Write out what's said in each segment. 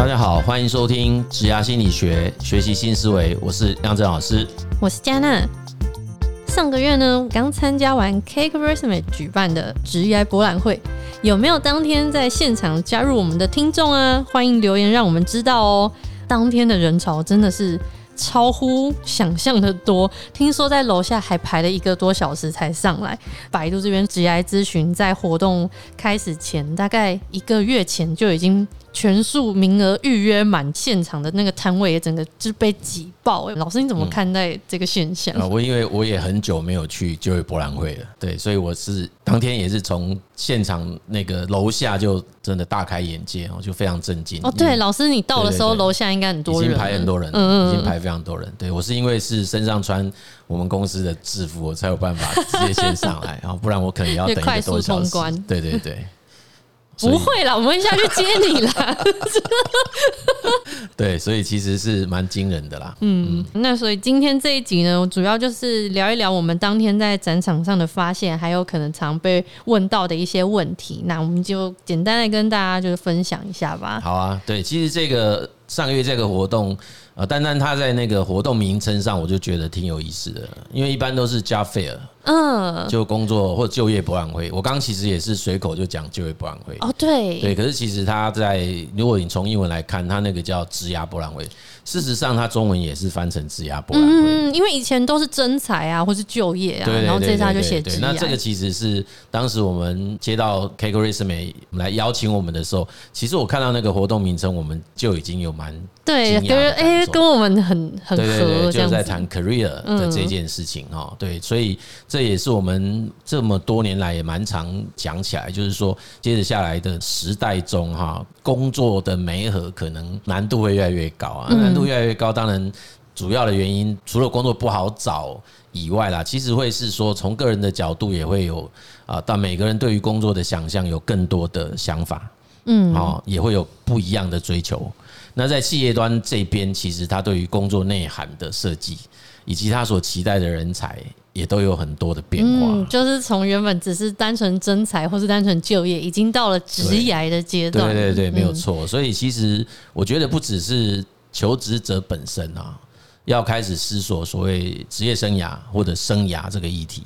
大家好，欢迎收听职涯心理学，学习新思维。我是亮正老师，我是嘉娜。上个月呢，刚参加完 Cake Resume 举办的职涯博览会，有没有当天在现场加入我们的听众啊？欢迎留言让我们知道哦。当天的人潮真的是。超乎想象的多，听说在楼下还排了一个多小时才上来。百度这边职涯咨询在活动开始前，大概一个月前就已经。全数名额预约满，现场的那个摊位也整个就被挤爆。老师，你怎么看待这个现象？啊、嗯，我因为我也很久没有去就业博览会了，对，所以我是当天也是从现场那个楼下就真的大开眼界我，就非常震惊。哦，对，老师你到的时候楼下应该很多人，已经排很多人，嗯，已经排非常多人。对，我是因为是身上穿我们公司的制服，我才有办法直接先上来，然后不然我可能要等一个多小时。对对对。不会啦，我们会下去接你啦。对，所以其实是蛮惊人的啦。嗯，那所以今天这一集呢，主要就是聊一聊我们当天在展场上的发现，还有可能常被问到的一些问题。那我们就简单的跟大家就是分享一下吧。好啊，对，其实这个上个月这个活动。呃，单单他在那个活动名称上，我就觉得挺有意思的，因为一般都是 job fair，嗯，就工作或就业博览会。我刚刚其实也是随口就讲就业博览会。哦，对，对，可是其实他在，如果你从英文来看，他那个叫职涯博览会。事实上，它中文也是翻成职涯博览会。嗯，因为以前都是征才啊，或是就业啊，然后这次他就写职涯。那这个其实是当时我们接到 Cake Resume 来邀请我们的时候，其实我看到那个活动名称，我们就已经有蛮对，觉得哎，跟我们很很合，就在谈 career 的这件事情哈。对，所以这也是我们这么多年来也蛮常讲起来，就是说，接着下来的时代中哈，工作的媒合可能难度会越来越高啊，难度。越来越高，当然主要的原因除了工作不好找以外啦，其实会是说从个人的角度也会有啊，但每个人对于工作的想象有更多的想法，嗯，哦，也会有不一样的追求。那在企业端这边，其实他对于工作内涵的设计，以及他所期待的人才，也都有很多的变化。嗯，就是从原本只是单纯征才或是单纯就业，已经到了职涯的阶段。对对对，没有错。所以其实我觉得不只是。求职者本身啊，要开始思索所谓职业生涯或者生涯这个议题，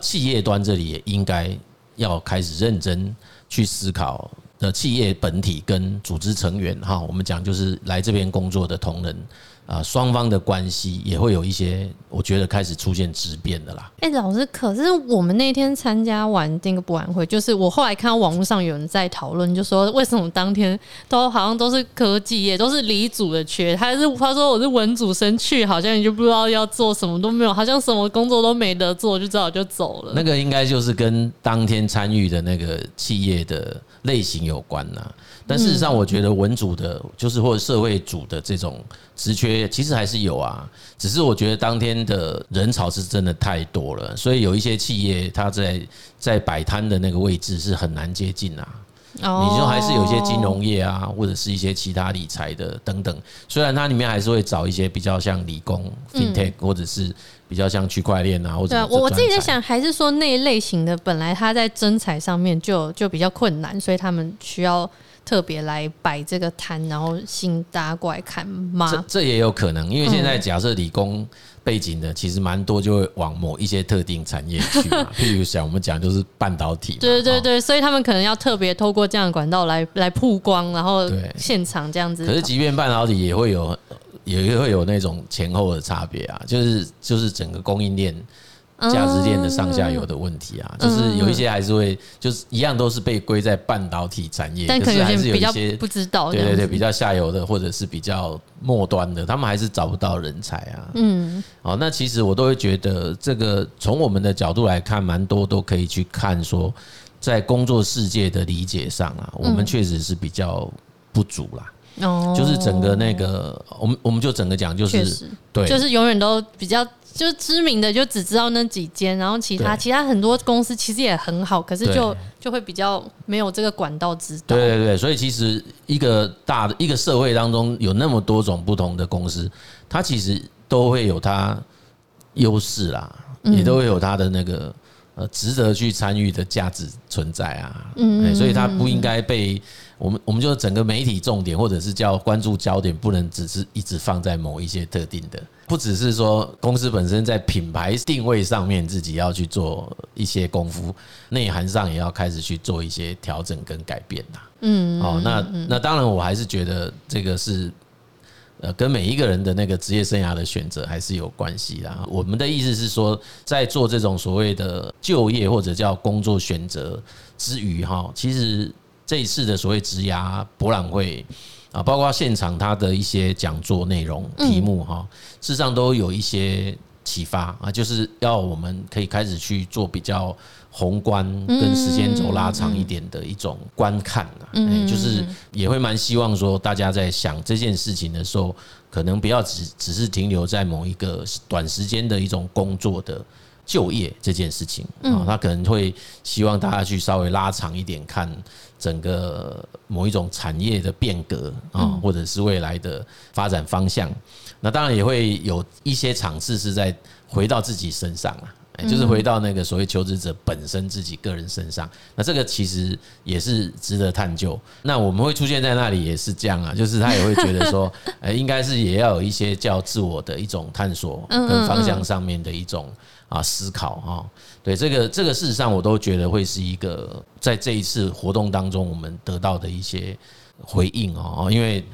企业端这里也应该要开始认真去思考的企业本体跟组织成员哈，我们讲就是来这边工作的同仁。啊，双方的关系也会有一些，我觉得开始出现质变的啦。哎，老师，可是我们那天参加完那个博览会，就是我后来看到网络上有人在讨论，就说为什么当天都好像都是科技业，都是理组的缺，他是他说我是文组生去，好像你就不知道要做什么都没有，好像什么工作都没得做，就只好就走了。那个应该就是跟当天参与的那个企业的类型有关呐。但事实上，我觉得文组的，就是或者社会组的这种职缺，其实还是有啊。只是我觉得当天的人潮是真的太多了，所以有一些企业，它在在摆摊的那个位置是很难接近啊。你就还是有一些金融业啊，或者是一些其他理财的等等。虽然它里面还是会找一些比较像理工、FinTech，或者是比较像区块链啊，或者对啊，我我自己在想，还是说那一类型的本来它在征才上面就就比较困难，所以他们需要。特别来摆这个摊，然后吸引大家过来看吗？这这也有可能，因为现在假设理工背景的其实蛮多，就会往某一些特定产业去嘛。譬如像我们讲就是半导体，对对对，所以他们可能要特别透过这样的管道来来曝光，然后现场这样子。可是即便半导体也会有，也会有那种前后的差别啊，就是就是整个供应链。价值链的上下游的问题啊，就是有一些还是会，就是一样都是被归在半导体产业，但可是还是有一些不知道，对对对，比较下游的或者是比较末端的，他们还是找不到人才啊。嗯，哦，那其实我都会觉得，这个从我们的角度来看，蛮多都可以去看说，在工作世界的理解上啊，我们确实是比较不足啦。哦，就是整个那个，我们我们就整个讲，就是对，就是永远都比较。就是知名的就只知道那几间，然后其他其他很多公司其实也很好，可是就就会比较没有这个管道知道。对对对，所以其实一个大的一个社会当中有那么多种不同的公司，它其实都会有它优势啦，也都会有它的那个呃值得去参与的价值存在啊。嗯，所以它不应该被我们我们就整个媒体重点或者是叫关注焦点，不能只是一直放在某一些特定的，不只是说公司本身在品牌定位上面自己要去做一些功夫，内涵上也要开始去做一些调整跟改变呐。嗯，哦，那那当然，我还是觉得这个是。呃，跟每一个人的那个职业生涯的选择还是有关系的。我们的意思是说，在做这种所谓的就业或者叫工作选择之余，哈，其实这一次的所谓职涯博览会啊，包括现场他的一些讲座内容题目，哈，事实上都有一些启发啊，就是要我们可以开始去做比较。宏观跟时间轴拉长一点的一种观看啊，就是也会蛮希望说，大家在想这件事情的时候，可能不要只只是停留在某一个短时间的一种工作的就业这件事情啊，他可能会希望大家去稍微拉长一点看整个某一种产业的变革啊，或者是未来的发展方向。那当然也会有一些尝试是在回到自己身上啊。就是回到那个所谓求职者本身自己个人身上，那这个其实也是值得探究。那我们会出现在那里也是这样啊，就是他也会觉得说，呃，应该是也要有一些叫自我的一种探索跟方向上面的一种啊思考啊。对，这个这个事实上我都觉得会是一个在这一次活动当中我们得到的一些回应哦，因为。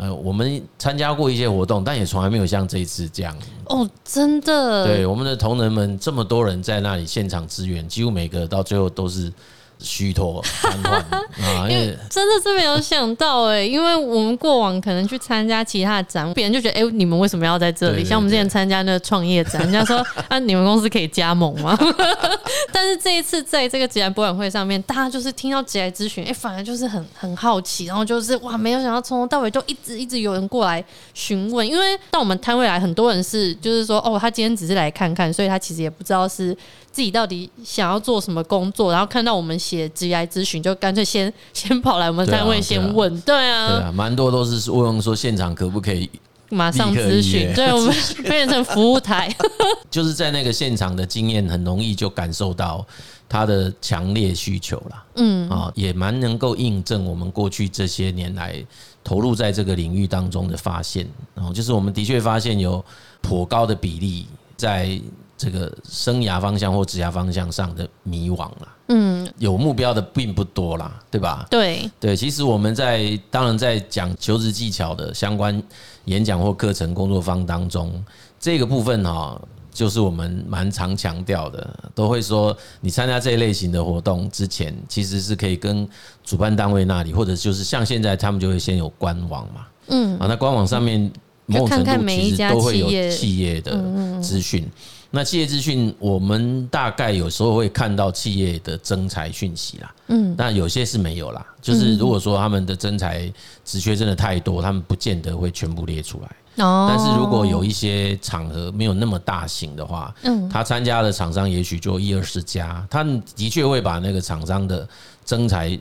呃，我们参加过一些活动，但也从来没有像这一次这样哦，真的。对，我们的同仁们这么多人在那里现场支援，几乎每个到最后都是。虚脱瘫痪 啊！因为真的是没有想到哎，因为我们过往可能去参加其他的展，别人就觉得哎，你们为什么要在这里？像我们之前参加那个创业展，人家说啊，你们公司可以加盟吗？但是这一次在这个职涯博览会上面，大家就是听到职来咨询，哎，反而就是很很好奇，然后就是哇，没有想到从头到尾都一直一直有人过来询问，因为到我们摊位来，很多人是就是说哦，他今天只是来看看，所以他其实也不知道是。自己到底想要做什么工作，然后看到我们写职涯咨询，就干脆先先跑来我们单位先问，对啊，对啊，蛮多都是问说现场可不可以马上咨询，对我们 变成服务台，就是在那个现场的经验，很容易就感受到他的强烈需求了，嗯。啊，也蛮能够印证我们过去这些年来投入在这个领域当中的发现，然后就是我们的确发现有颇高的比例在。这个生涯方向或职涯方向上的迷惘啦，嗯，有目标的并不多啦，对吧？对。对，其实我们在当然在讲求职技巧的相关演讲或课程工作坊当中，这个部分哈，就是我们蛮常强调的，都会说你参加这一类型的活动之前，其实是可以跟主办单位那里，或者就是像现在他们就会先有官网嘛，嗯，啊，那官网上面某种程度其实都会有企业的资讯。那企业资讯，我们大概有时候会看到企业的征才讯息啦，嗯，但有些是没有啦。就是如果说他们的征才职缺真的太多，他们不见得会全部列出来。哦，但是如果有一些场合没有那么大型的话，嗯，他参加的厂商也许就一二十家，他们的确会把那个厂商的征才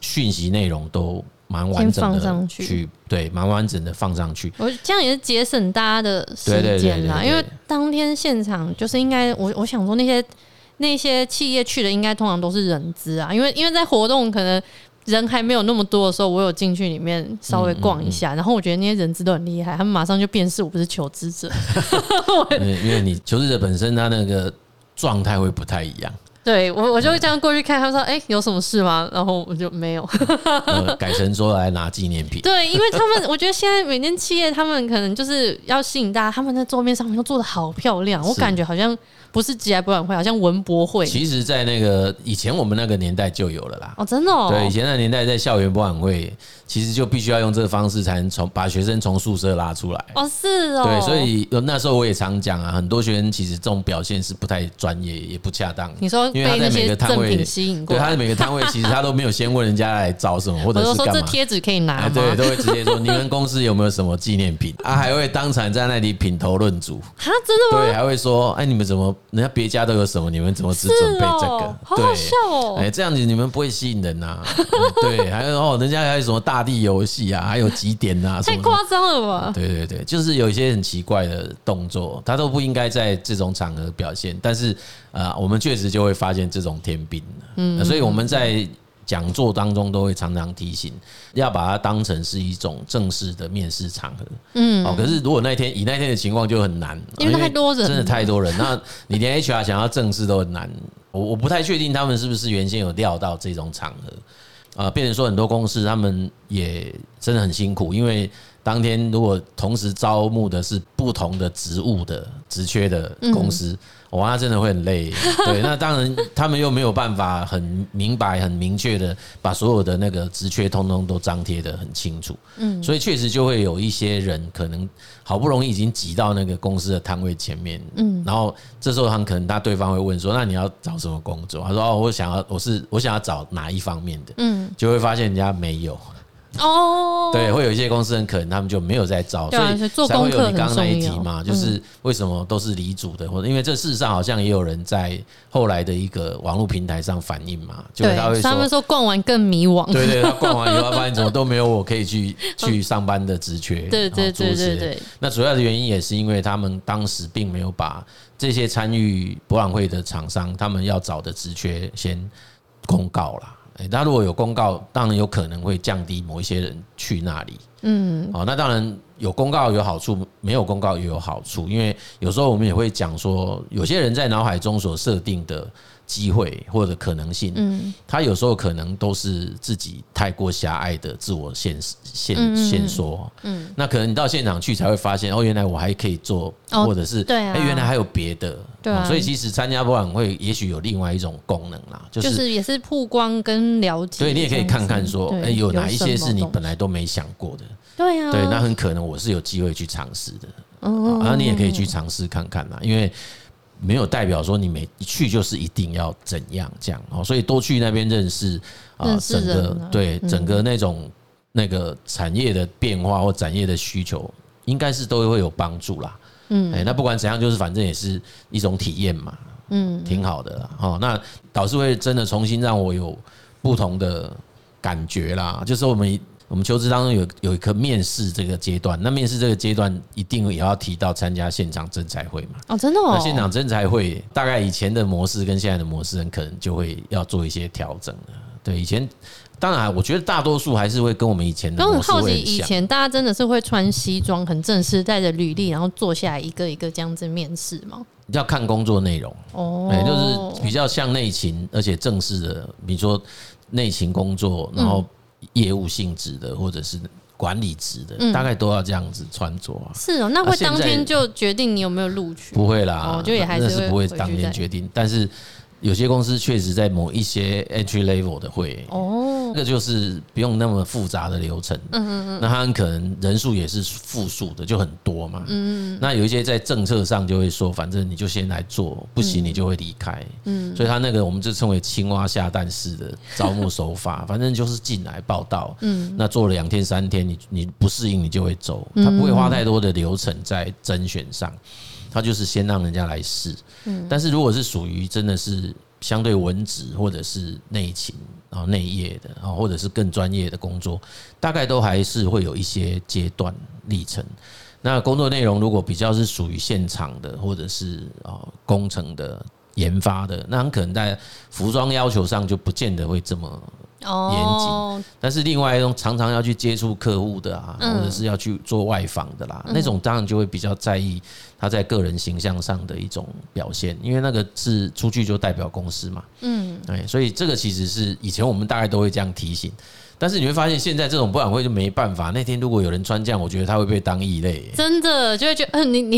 讯息内容都。蛮完整的去，对，蛮完整的放上去。我这样也是节省大家的时间啦，因为当天现场就是应该，我我想说那些那些企业去的应该通常都是人资啊，因为因为在活动可能人还没有那么多的时候，我有进去里面稍微逛一下，然后我觉得那些人资都很厉害，他们马上就辨识我不是求职者，因为你求职者本身他那个状态会不太一样。对我，我就会这样过去看。他说：“哎，有什么事吗？”然后我就没有，改成说来拿纪念品。对，因为他们，我觉得现在每间企业，他们可能就是要吸引大家，他们在桌面上面都做得好漂亮，我感觉好像。不是职涯博览会，好像文博会。其实，在那个以前，我们那个年代就有了啦。哦，真的哦。对，以前那个年代，在校园博览会，其实就必须要用这个方式，才能从把学生从宿舍拉出来。哦，是哦。对，所以那时候我也常讲啊，很多学生其实这种表现是不太专业，也不恰当。你说，因为他在每个摊位吸引过，对，他在每个摊位其实他都没有先问人家来找什么，或者是干嘛。这贴纸可以拿吗？对，都会直接说你们公司有没有什么纪念品啊？还会当场在那里品头论足。啊，真的吗？对，还会说，哎，你们怎么人家别家都有。什么？你们怎么只准备这个？好好笑哦！哎，这样子你们不会吸引人呐。对，还有哦，人家还有什么大大地游戏啊，还有集点啊，太夸张了吧？对对对，就是有一些很奇怪的动作，他都不应该在这种场合表现。但是呃，我们确实就会发现这种天兵，嗯，所以我们在。讲座当中都会常常提醒，要把它当成是一种正式的面试场合。嗯，哦，可是如果那天以那天的情况就很难，因为太多人，真的太多人，那你连 HR 想要正式都很难。我我不太确定他们是不是原先有料到这种场合，啊，变成说很多公司他们也真的很辛苦，因为。当天如果同时招募的是不同的职务的职缺的公司，哇，那真的会很累。对，那当然他们又没有办法很明白、很明确的把所有的那个职缺通通都张贴的很清楚。嗯，所以确实就会有一些人可能好不容易已经挤到那个公司的摊位前面，嗯，然后这时候他可能他对方会问说：“那你要找什么工作？”他说：“哦，我想要，我是我想要找哪一方面的？”嗯，就会发现人家没有。哦，对，会有一些公司很可能他们就没有在招，所以才会有你刚刚那一题嘛，就是为什么都是离组的，或者因为这事实上好像也有人在后来的一个网络平台上反映嘛，就他会说，他们说逛完更迷惘，对对，他逛完以后发现怎么都没有我可以去 去上班的职缺，对对对对对。那主要的原因也是因为他们当时并没有把这些参与博览会的厂商他们要找的职缺先公告了。那如果有公告，当然有可能会降低某一些人去那里。嗯，哦，那当然有公告有好处，没有公告也有好处，因为有时候我们也会讲说，有些人在脑海中所设定的。机会或者可能性，嗯，他有时候可能都是自己太过狭隘的自我限限限缩，嗯，那可能你到现场去才会发现，哦，原来我还可以做，或者是，对哎，原来还有别的，对，所以其实参加博览会也许有另外一种功能啦，就是也是曝光跟了解，所以你也可以看看说，哎，有哪一些是你本来都没想过的，对啊，对，那很可能我是有机会去尝试的，哦，然后你也可以去尝试看看啦，因为。没有代表说你每一去就是一定要怎样这样哦，所以多去那边认识啊，整个对整个那种那个产业的变化或产业的需求，应该是都会有帮助啦。嗯，哎，那不管怎样，就是反正也是一种体验嘛，嗯，挺好的哦。那导师会真的重新让我有不同的感觉啦，就是我们。我们求职当中有有一个面试这个阶段，那面试这个阶段一定也要提到参加现场征才会嘛？哦，真的哦。那现场征才会大概以前的模式跟现在的模式，很可能就会要做一些调整了。对，以前当然我觉得大多数还是会跟我们以前的模式会很。我很好奇，以前大家真的是会穿西装，很正式，带着履历，然后坐下来一个一个这样子面试吗？要看工作内容哦，就是比较像内勤，而且正式的，比如说内勤工作，然后。业务性质的，或者是管理职的，大概都要这样子穿着啊。是哦，那会当天就决定你有没有录取？不会啦，就也还是不会当天决定，但是。有些公司确实在某一些 entry level 的会哦，那个就是不用那么复杂的流程，嗯嗯嗯，那他很可能人数也是复数的，就很多嘛，嗯嗯，那有一些在政策上就会说，反正你就先来做，不行你就会离开，嗯，所以他那个我们就称为青蛙下蛋式的招募手法，反正就是进来报到，嗯，那做了两天三天，你你不适应你就会走，他不会花太多的流程在甄选上。他就是先让人家来试，嗯，但是如果是属于真的是相对文职或者是内勤，啊内业的，啊或者是更专业的工作，大概都还是会有一些阶段历程。那工作内容如果比较是属于现场的，或者是啊工程的研发的，那很可能在服装要求上就不见得会这么。严谨，但是另外一种常常要去接触客户的啊，或者是要去做外访的啦，那种当然就会比较在意他在个人形象上的一种表现，因为那个是出去就代表公司嘛。嗯，对，所以这个其实是以前我们大概都会这样提醒。但是你会发现，现在这种博览会就没办法。那天如果有人穿这样，我觉得他会被当异类。真的就会觉得，嗯，你你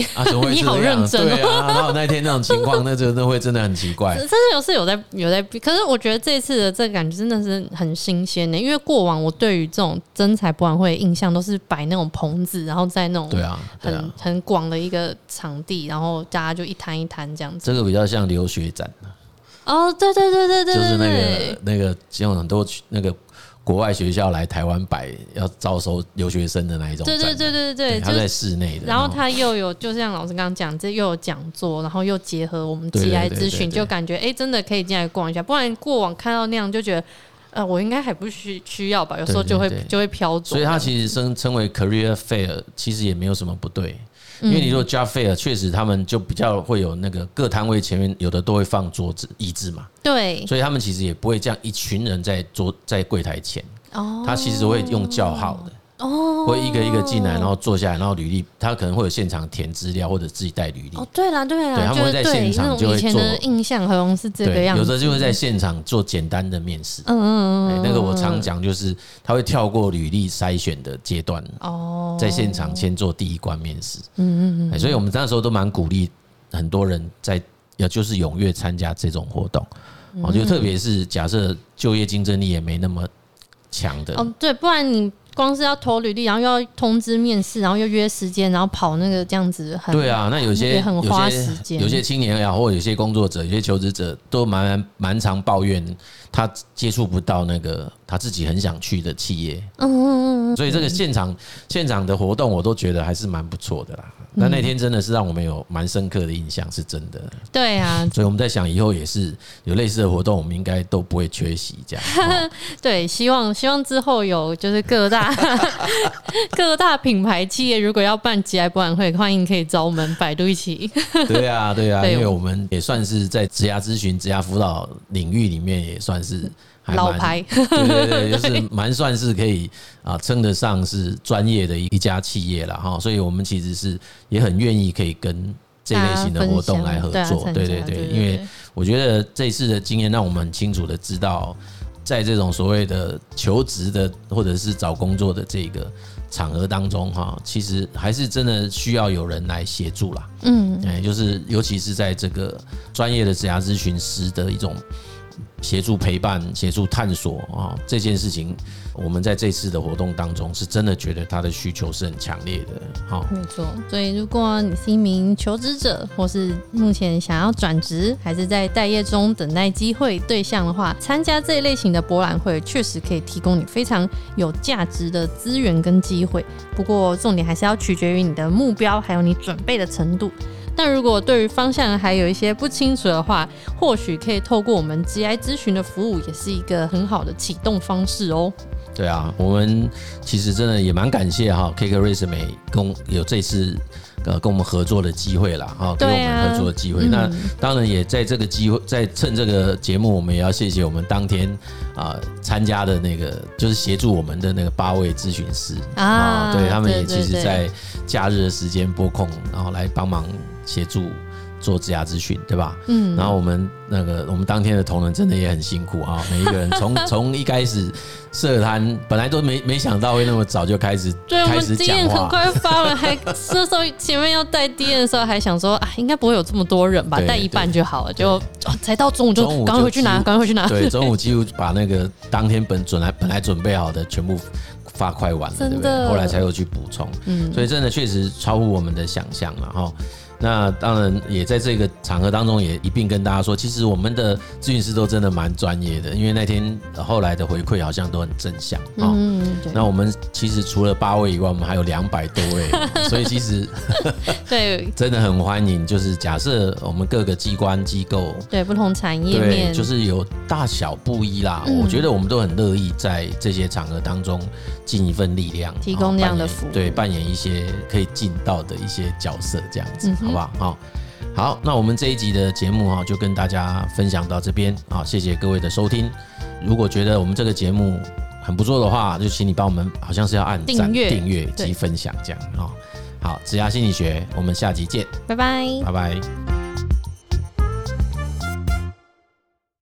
你好认真。对啊，然后那天那种情况，那真的会真的很奇怪。真的有是有在有在，可是我觉得这次的这个感觉真的是很新鲜的，因为过往我对于这种真才博览会的印象都是摆那种棚子，然后在那种对啊很很广的一个场地，然后大家就一摊一摊这样子。这个比较像留学展。哦，对对对对对，就是那个那个像很多那个。国外学校来台湾摆要招收留学生的那一种，对对对对对，他在室内的，然后他又有，就像老师刚刚讲，这又有讲座，然后又结合我们职涯咨询，就感觉哎，真的可以进来逛一下。不然过往看到那样就觉得呃，我应该还不需需要吧？有时候就会就会飘走。所以它其实称称为 career fair，其实也没有什么不对。因为你说 job fair，确实他们就比较会有那个各摊位前面有的都会放桌子椅子嘛。对。所以他们其实也不会这样一群人在桌在柜台前。哦。他其实会用叫号的。哦，会一个一个进来，然后坐下来，然后履历，他可能会有现场填资料，或者自己带履历。哦，对啦，对啦，对，他们会在现场就会做。印象好像是这个样子。有的就会在现场做简单的面试。嗯嗯嗯。那个我常讲，就是他会跳过履历筛选的阶段。哦。在现场先做第一关面试。嗯嗯嗯。所以我们那时候都蛮鼓励很多人在，也就是踊跃参加这种活动。我觉得特别是假设就业竞争力也没那么强的。哦，对，不然你。光是要投履历，然后又要通知面试，然后又约时间，然后跑那个这样子很，对啊，那有些也很花时间。有些青年啊，或者有些工作者，有些求职者都蛮蛮常抱怨，他接触不到那个他自己很想去的企业。嗯嗯嗯。所以这个现场现场的活动，我都觉得还是蛮不错的啦。那那天真的是让我们有蛮深刻的印象，是真的。对啊，所以我们在想以后也是有类似的活动，我们应该都不会缺席这样。对，希望希望之后有就是各大 各大品牌企业如果要办职涯博览会，欢迎可以找我们百度一起。对啊，对啊，因为我们也算是在职涯咨询、职涯辅导领域里面也算是。老牌，对对对，就是蛮算是可以啊，称得上是专业的一家企业了哈，所以我们其实是也很愿意可以跟这类型的活动来合作，对对对，因为我觉得这次的经验让我们很清楚的知道，在这种所谓的求职的或者是找工作的这个场合当中哈，其实还是真的需要有人来协助啦，嗯，哎，就是尤其是在这个专业的职涯咨询师的一种。协助陪伴、协助探索啊，这件事情，我们在这次的活动当中，是真的觉得他的需求是很强烈的。好，没错。所以，如果你是一名求职者，或是目前想要转职，还是在待业中等待机会对象的话，参加这一类型的博览会，确实可以提供你非常有价值的资源跟机会。不过，重点还是要取决于你的目标，还有你准备的程度。但如果对于方向还有一些不清楚的话，或许可以透过我们 GI 咨询的服务，也是一个很好的启动方式哦。对啊，我们其实真的也蛮感谢哈，Cake Resume 跟有这次呃跟我们合作的机会啦。哈，给我们合作的机会。那当然也在这个机会，在趁这个节目，我们也要谢谢我们当天啊参加的那个，就是协助我们的那个八位咨询师啊，对他们也其实在假日的时间拨空，然后来帮忙。协助做职涯咨询，对吧？嗯，然后我们那个我们当天的同仁真的也很辛苦啊，每一个人从 从一开始设摊，本来都没没想到会那么早就开始，对，开始讲话，很快发完，还那时候前面要带 DM 的时候，还想说啊，应该不会有这么多人吧，带一半就好了，就才到中午就赶快回去拿，赶快回去拿，对，中午几乎把那个当天本准来本来准备好的全部发快完了，对不对？后来才又去补充，嗯，所以真的确实超乎我们的想象了哈。那当然也在这个场合当中也一并跟大家说，其实我们的咨询师都真的蛮专业的，因为那天后来的回馈好像都很正向啊。嗯，那我们其实除了八位以外，我们还有两百多位，所以其实 对 真的很欢迎。就是假设我们各个机关机构对不同产业面，就是有大小不一啦。我觉得我们都很乐意在这些场合当中尽一份力量，提供这样的服务，对，扮演一些可以尽到的一些角色，这样子。好不好？好，好，那我们这一集的节目哈，就跟大家分享到这边啊，谢谢各位的收听。如果觉得我们这个节目很不错的话，就请你帮我们，好像是要按赞、订阅及分享这样啊。好，子牙心理学，我们下集见，拜拜，拜拜。